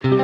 Liebe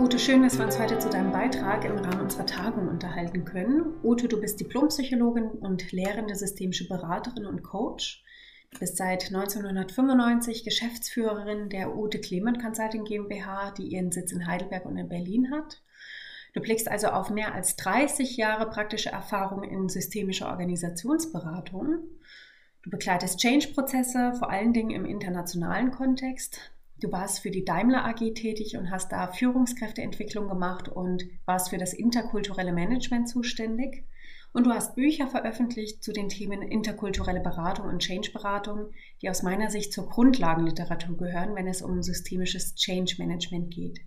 Ute, schön, dass wir uns heute zu deinem Beitrag im Rahmen unserer Tagung unterhalten können. Ute, du bist Diplompsychologin und lehrende systemische Beraterin und Coach. Bist seit 1995 Geschäftsführerin der Ute Clement Consulting GmbH, die ihren Sitz in Heidelberg und in Berlin hat. Du blickst also auf mehr als 30 Jahre praktische Erfahrung in systemischer Organisationsberatung. Du begleitest Change-Prozesse, vor allen Dingen im internationalen Kontext. Du warst für die Daimler AG tätig und hast da Führungskräfteentwicklung gemacht und warst für das interkulturelle Management zuständig. Und du hast Bücher veröffentlicht zu den Themen interkulturelle Beratung und Change-Beratung, die aus meiner Sicht zur Grundlagenliteratur gehören, wenn es um systemisches Change-Management geht.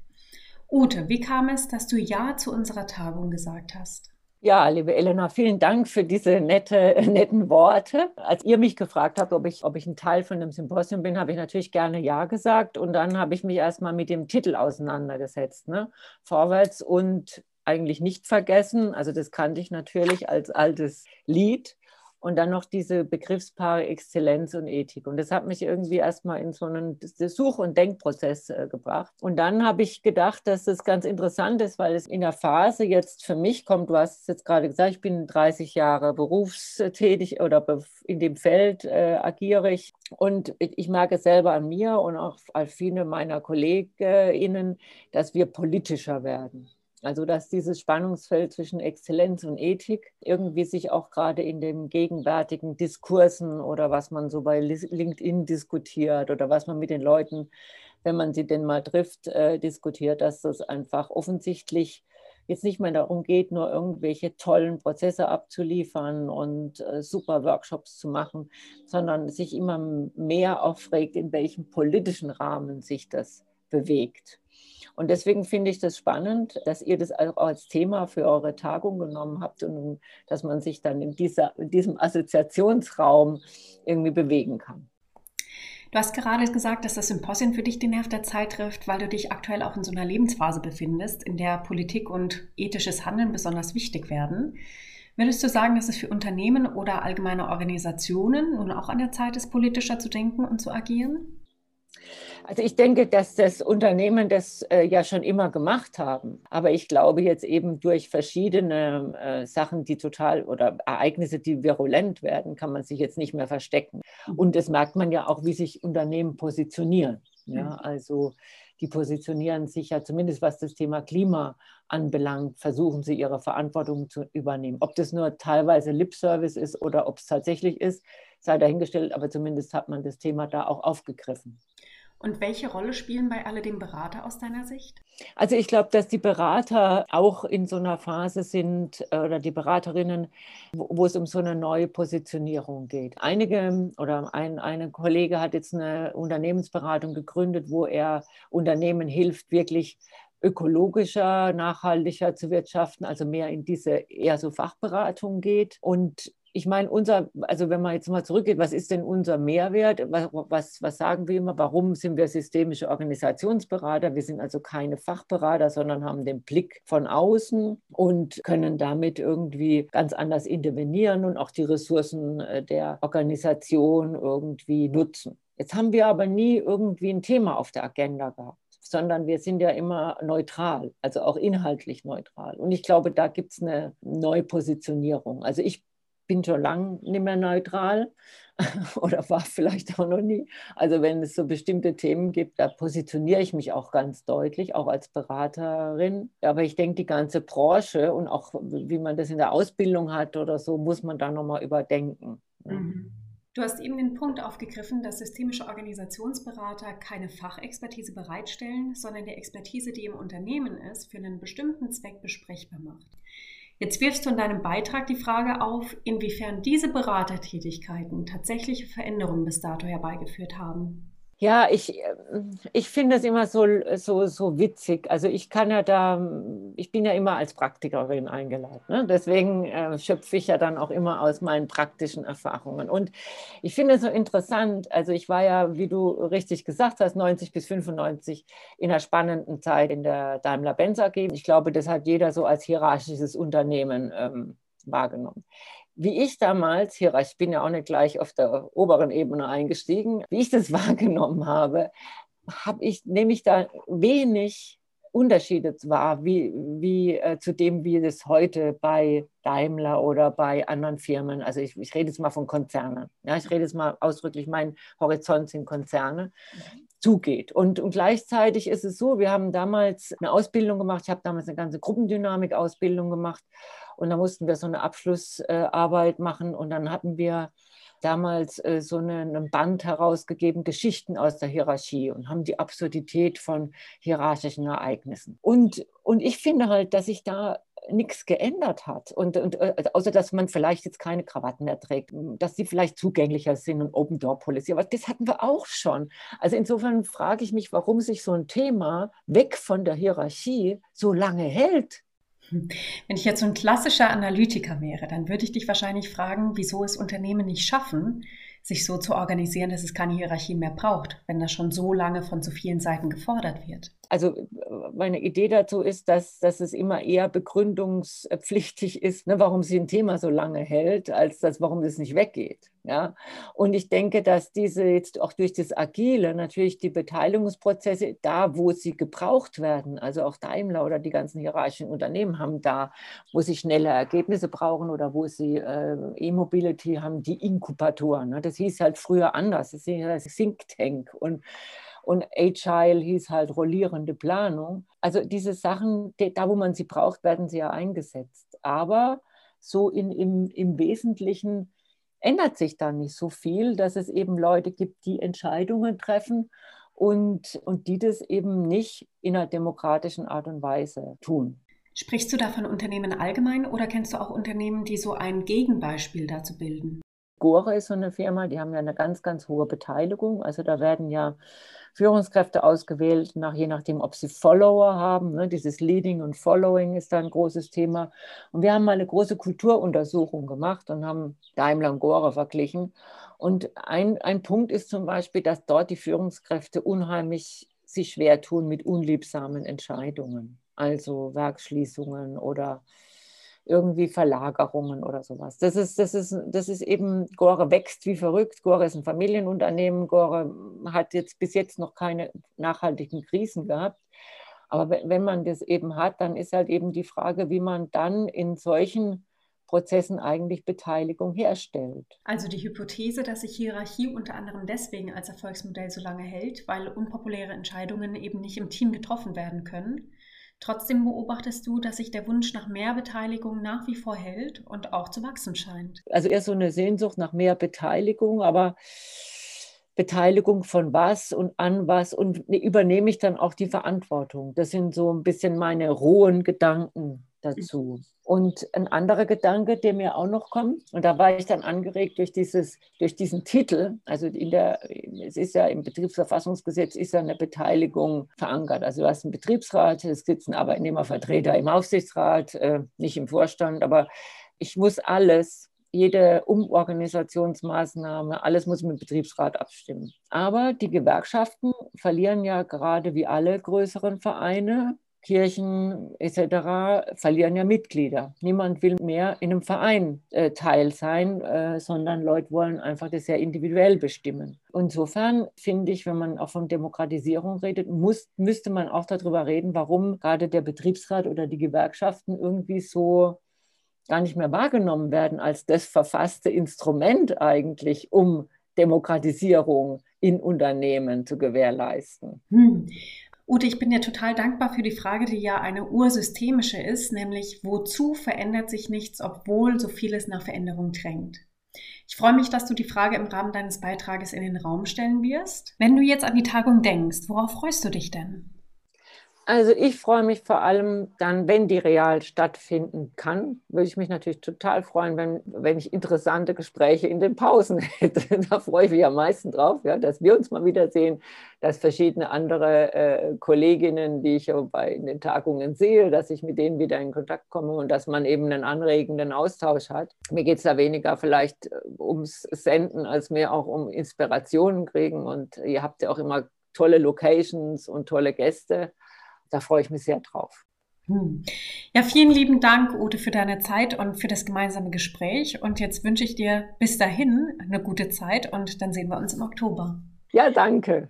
Ute, wie kam es, dass du Ja zu unserer Tagung gesagt hast? Ja, liebe Elena, vielen Dank für diese nette, netten Worte. Als ihr mich gefragt habt, ob ich, ob ich ein Teil von dem Symposium bin, habe ich natürlich gerne Ja gesagt. Und dann habe ich mich erstmal mit dem Titel auseinandergesetzt. Ne? Vorwärts und eigentlich nicht vergessen. Also das kannte ich natürlich als altes Lied und dann noch diese Begriffspaare Exzellenz und Ethik. Und das hat mich irgendwie erstmal in so einen Such- und Denkprozess äh, gebracht. Und dann habe ich gedacht, dass das ganz interessant ist, weil es in der Phase jetzt für mich kommt, du hast es jetzt gerade gesagt, ich bin 30 Jahre berufstätig oder in dem Feld äh, agiere ich. Und ich merke selber an mir und auch als viele meiner KollegInnen, dass wir politischer werden. Also dass dieses Spannungsfeld zwischen Exzellenz und Ethik irgendwie sich auch gerade in den gegenwärtigen Diskursen oder was man so bei LinkedIn diskutiert oder was man mit den Leuten, wenn man sie denn mal trifft, äh, diskutiert, dass das einfach offensichtlich jetzt nicht mehr darum geht, nur irgendwelche tollen Prozesse abzuliefern und äh, super Workshops zu machen, sondern sich immer mehr aufregt, in welchem politischen Rahmen sich das bewegt. Und deswegen finde ich das spannend, dass ihr das auch als Thema für eure Tagung genommen habt und dass man sich dann in, dieser, in diesem Assoziationsraum irgendwie bewegen kann. Du hast gerade gesagt, dass das Symposium für dich den Nerv der Zeit trifft, weil du dich aktuell auch in so einer Lebensphase befindest, in der Politik und ethisches Handeln besonders wichtig werden. Würdest du sagen, dass es für Unternehmen oder allgemeine Organisationen nun auch an der Zeit ist, politischer zu denken und zu agieren? Also ich denke, dass das Unternehmen das äh, ja schon immer gemacht haben. Aber ich glaube jetzt eben durch verschiedene äh, Sachen, die total oder Ereignisse, die virulent werden, kann man sich jetzt nicht mehr verstecken. Und das merkt man ja auch, wie sich Unternehmen positionieren. Ja, mhm. also die positionieren sich ja zumindest was das Thema Klima anbelangt, versuchen sie ihre Verantwortung zu übernehmen. Ob das nur teilweise Lip-Service ist oder ob es tatsächlich ist, sei dahingestellt, aber zumindest hat man das Thema da auch aufgegriffen. Und welche Rolle spielen bei alledem Berater aus deiner Sicht? Also ich glaube, dass die Berater auch in so einer Phase sind äh, oder die Beraterinnen, wo, es um so eine neue Positionierung geht. Einige oder ein eine Kollege hat jetzt eine Unternehmensberatung gegründet, wo er Unternehmen hilft, wirklich ökologischer, nachhaltiger zu wirtschaften, also mehr in diese eher so Fachberatung geht. Und ich meine, unser, also wenn man jetzt mal zurückgeht, was ist denn unser Mehrwert? Was, was, was, sagen wir immer? Warum sind wir systemische Organisationsberater? Wir sind also keine Fachberater, sondern haben den Blick von außen und können damit irgendwie ganz anders intervenieren und auch die Ressourcen äh, der Organisation irgendwie nutzen. Jetzt haben wir aber nie irgendwie ein Thema auf der Agenda gehabt sondern wir sind ja immer neutral, also auch inhaltlich neutral. Und ich glaube, da gibt es eine Neupositionierung. Also ich bin schon lange nicht mehr neutral oder war vielleicht auch noch nie. Also wenn es so bestimmte Themen gibt, da positioniere ich mich auch ganz deutlich, auch als Beraterin. Aber ich denke, die ganze Branche und auch wie man das in der Ausbildung hat oder so, muss man da nochmal überdenken. Mhm. Du hast eben den Punkt aufgegriffen, dass systemische Organisationsberater keine Fachexpertise bereitstellen, sondern die Expertise, die im Unternehmen ist, für einen bestimmten Zweck besprechbar macht. Jetzt wirfst du in deinem Beitrag die Frage auf, inwiefern diese Beratertätigkeiten tatsächliche Veränderungen bis dato herbeigeführt haben. Ja, ich, ähm, ich finde es immer so, so, so witzig. Also ich kann ja da, ich bin ja immer als Praktikerin eingeladen. Ne? Deswegen äh, schöpfe ich ja dann auch immer aus meinen praktischen Erfahrungen. Und ich finde es so interessant. Also ich war ja, wie du richtig gesagt hast, 90 bis 95 in einer spannenden Zeit in der Daimler-Benz AG. Ich glaube, das hat jeder so als hierarchisches Unternehmen ähm, wahrgenommen wie ich damals, hier, ich bin ja auch nicht gleich auf der oberen Ebene eingestiegen, wie ich das wahrgenommen habe, habe ich nämlich da wenig Unterschiede wahr, wie, wie äh, zu dem, wie es heute bei Daimler oder bei anderen Firmen, also ich, ich rede jetzt mal von Konzernen, ja, ich rede jetzt mal ausdrücklich, mein Horizont sind Konzerne, zugeht. Und, und gleichzeitig ist es so, wir haben damals eine Ausbildung gemacht, ich habe damals eine ganze Gruppendynamik-Ausbildung gemacht und da mussten wir so eine Abschlussarbeit machen und dann hatten wir damals äh, so einen Band herausgegeben, Geschichten aus der Hierarchie und haben die Absurdität von hierarchischen Ereignissen. Und, und ich finde halt, dass sich da nichts geändert hat. Und, und äh, außer dass man vielleicht jetzt keine Krawatten mehr trägt, dass sie vielleicht zugänglicher sind und Open Door Policy. Aber das hatten wir auch schon. Also insofern frage ich mich, warum sich so ein Thema weg von der Hierarchie so lange hält. Wenn ich jetzt so ein klassischer Analytiker wäre, dann würde ich dich wahrscheinlich fragen, wieso es Unternehmen nicht schaffen, sich so zu organisieren, dass es keine Hierarchie mehr braucht, wenn das schon so lange von so vielen Seiten gefordert wird. Also äh, meine Idee dazu ist, dass, dass es immer eher begründungspflichtig ist, ne, warum sie ein Thema so lange hält, als das, warum es nicht weggeht. Ja? Und ich denke, dass diese jetzt auch durch das Agile natürlich die Beteiligungsprozesse da, wo sie gebraucht werden, also auch Daimler oder die ganzen hierarchischen Unternehmen haben da, wo sie schnelle Ergebnisse brauchen oder wo sie äh, E-Mobility haben, die Inkubatoren. Ne? Das hieß halt früher anders, das hieß das Think Tank und und Agile hieß halt rollierende Planung. Also diese Sachen, da wo man sie braucht, werden sie ja eingesetzt. Aber so in, im, im Wesentlichen ändert sich da nicht so viel, dass es eben Leute gibt, die Entscheidungen treffen und, und die das eben nicht in einer demokratischen Art und Weise tun. Sprichst du da von Unternehmen allgemein oder kennst du auch Unternehmen, die so ein Gegenbeispiel dazu bilden? Gore ist so eine Firma, die haben ja eine ganz, ganz hohe Beteiligung. Also da werden ja Führungskräfte ausgewählt, nach, je nachdem, ob sie Follower haben. Ne? Dieses Leading und Following ist da ein großes Thema. Und wir haben mal eine große Kulturuntersuchung gemacht und haben Daimler und Gore verglichen. Und ein, ein Punkt ist zum Beispiel, dass dort die Führungskräfte unheimlich sich schwer tun mit unliebsamen Entscheidungen, also Werksschließungen oder irgendwie Verlagerungen oder sowas. Das ist, das ist, das ist eben, Gore wächst wie verrückt. Gore ist ein Familienunternehmen. Gore hat jetzt bis jetzt noch keine nachhaltigen Krisen gehabt. Aber wenn man das eben hat, dann ist halt eben die Frage, wie man dann in solchen Prozessen eigentlich Beteiligung herstellt. Also die Hypothese, dass sich Hierarchie unter anderem deswegen als Erfolgsmodell so lange hält, weil unpopuläre Entscheidungen eben nicht im Team getroffen werden können Trotzdem beobachtest du, dass sich der Wunsch nach mehr Beteiligung nach wie vor hält und auch zu wachsen scheint. Also eher so eine Sehnsucht nach mehr Beteiligung, aber Beteiligung von was und an was und übernehme ich dann auch die Verantwortung. Das sind so ein bisschen meine rohen Gedanken dazu. Und ein anderer Gedanke, der mir auch noch kommt, und da war ich dann angeregt durch, dieses, durch diesen Titel, also in der, es ist ja im Betriebsverfassungsgesetz ist ja eine Beteiligung verankert. Also du hast einen Betriebsrat, es sitzen Arbeitnehmervertreter im Aufsichtsrat, äh, nicht im Vorstand, aber ich muss alles, jede Umorganisationsmaßnahme, alles muss mit dem Betriebsrat abstimmen. Aber die Gewerkschaften verlieren ja gerade wie alle größeren Vereine Kirchen etc. verlieren ja Mitglieder. Niemand will mehr in einem Verein äh, Teil sein, äh, sondern Leute wollen einfach das sehr individuell bestimmen. Insofern finde ich, wenn man auch von Demokratisierung redet, muss, müsste man auch darüber reden, warum gerade der Betriebsrat oder die Gewerkschaften irgendwie so gar nicht mehr wahrgenommen werden als das verfasste Instrument eigentlich, um Demokratisierung in Unternehmen zu gewährleisten. Hm. Ute, ich bin dir total dankbar für die Frage, die ja eine ursystemische ist, nämlich wozu verändert sich nichts, obwohl so vieles nach Veränderung drängt? Ich freue mich, dass du die Frage im Rahmen deines Beitrages in den Raum stellen wirst. Wenn du jetzt an die Tagung denkst, worauf freust du dich denn? Also ich freue mich vor allem dann, wenn die real stattfinden kann, würde ich mich natürlich total freuen, wenn, wenn ich interessante Gespräche in den Pausen hätte. Da freue ich mich am meisten drauf, ja, dass wir uns mal wiedersehen, dass verschiedene andere äh, Kolleginnen, die ich bei in den Tagungen sehe, dass ich mit denen wieder in Kontakt komme und dass man eben einen anregenden Austausch hat. Mir geht es da weniger vielleicht äh, ums Senden, als mehr auch um Inspirationen kriegen. Und ihr habt ja auch immer tolle Locations und tolle Gäste da freue ich mich sehr drauf. Hm. Ja, vielen lieben Dank, Ute, für deine Zeit und für das gemeinsame Gespräch. Und jetzt wünsche ich dir bis dahin eine gute Zeit und dann sehen wir uns im Oktober. Ja, danke.